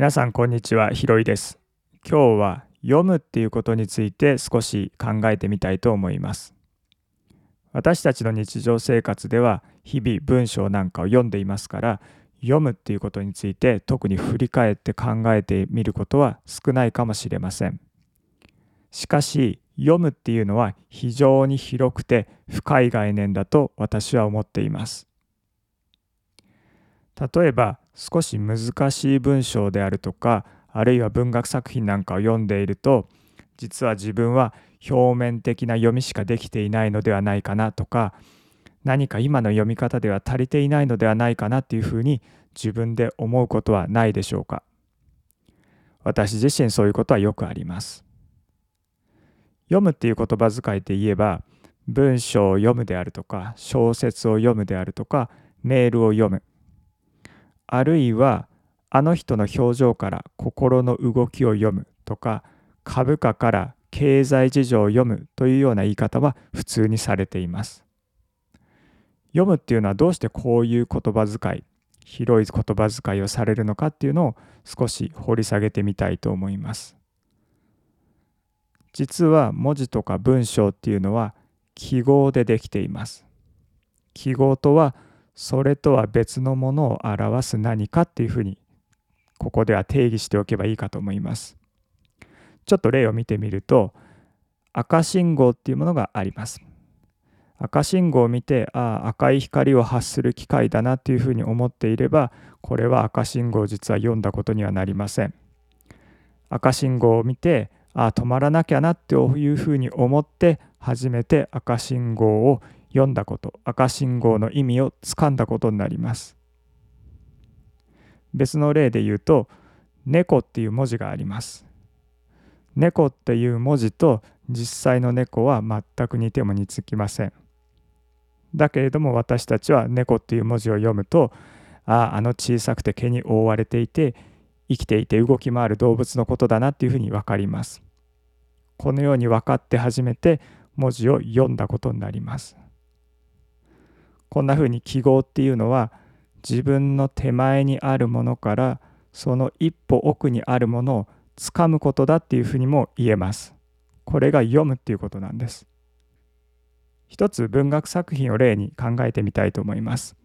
皆さんこんにちは、ひろいです。今日は読むっていうことについて少し考えてみたいと思います。私たちの日常生活では日々文章なんかを読んでいますから読むっていうことについて特に振り返って考えてみることは少ないかもしれません。しかし読むっていうのは非常に広くて深い概念だと私は思っています。例えば少し難しい文章であるとかあるいは文学作品なんかを読んでいると実は自分は表面的な読みしかできていないのではないかなとか何か今の読み方では足りていないのではないかなっていうふうに自分で思うことはないでしょうか。私自身そういうことはよくあります。読むっていう言葉遣いで言えば文章を読むであるとか小説を読むであるとかメールを読む。あるいはあの人の表情から心の動きを読むとか株価から経済事情を読むというような言い方は普通にされています。読むっていうのはどうしてこういう言葉遣い広い言葉遣いをされるのかっていうのを少し掘り下げてみたいと思います。実は文字とか文章っていうのは記号でできています。記号とはそれとは別のものを表す何かっていうふうにここでは定義しておけばいいかと思います。ちょっと例を見てみると赤信号っていうものがあります。赤信号を見てああ赤い光を発する機械だなっていうふうに思っていればこれは赤信号を実は読んだことにはなりません。赤信号を見てああ止まらなきゃなっていうふうに思って初めて赤信号を読んだこと赤信号の意味をつかんだことになります。別の例で言うと猫っていう文字があります。猫っていう文字と実際の猫は全く似ても似つきません。だけれども私たちは猫っていう文字を読むとあああの小さくて毛に覆われていて生きていて動き回る動物のことだなっていうふうに分かります。このように分かって初めて文字を読んだことになります。こんなふうに記号っていうのは自分の手前にあるものからその一歩奥にあるものをつかむことだっていうふうにも言えます。これが読むっていうことなんです。一つ文学作品を例に考えてみたいと思います。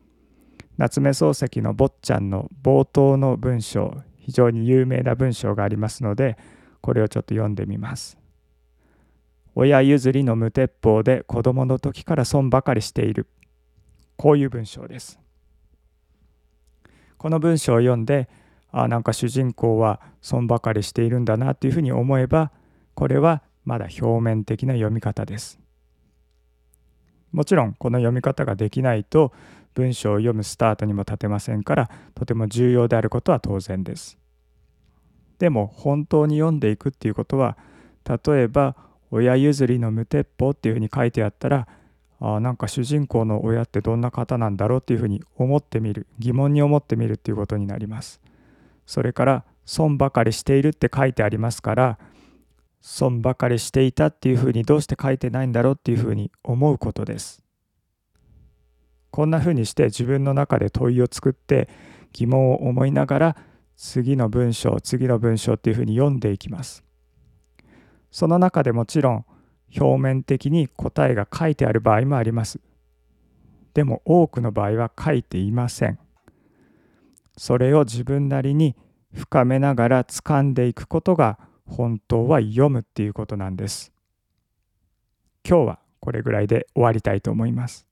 夏目漱石の「坊ちゃん」の冒頭の文章非常に有名な文章がありますのでこれをちょっと読んでみます。親譲りの無鉄砲で子供の時から損ばかりしている。こういう文章です。この文章を読んであなんか主人公は損ばかりしているんだなというふうに思えばこれはまだ表面的な読み方です。もちろんこの読み方ができないと文章を読むスタートにも立てませんからとても重要であることは当然です。でも本当に読んでいくっていうことは例えば親譲りの無鉄砲っていうふうに書いてあったらあなんか主人公の親ってどんな方なんだろうっていうふうに思ってみる疑問に思ってみるっていうことになります。それから損ばかりしているって書いてありますから損ばかりしていたっていうふうにどうして書いてないんだろうっていうふうに思うことです。こんなふうにして自分の中で問いを作って疑問を思いながら次の文章次の文章っていうふうに読んでいきます。その中でもちろん表面的に答えが書いてある場合もあります。でも多くの場合は書いていません。それを自分なりに深めながら掴んでいくことが本当は読むっていうことなんです。今日はこれぐらいで終わりたいと思います。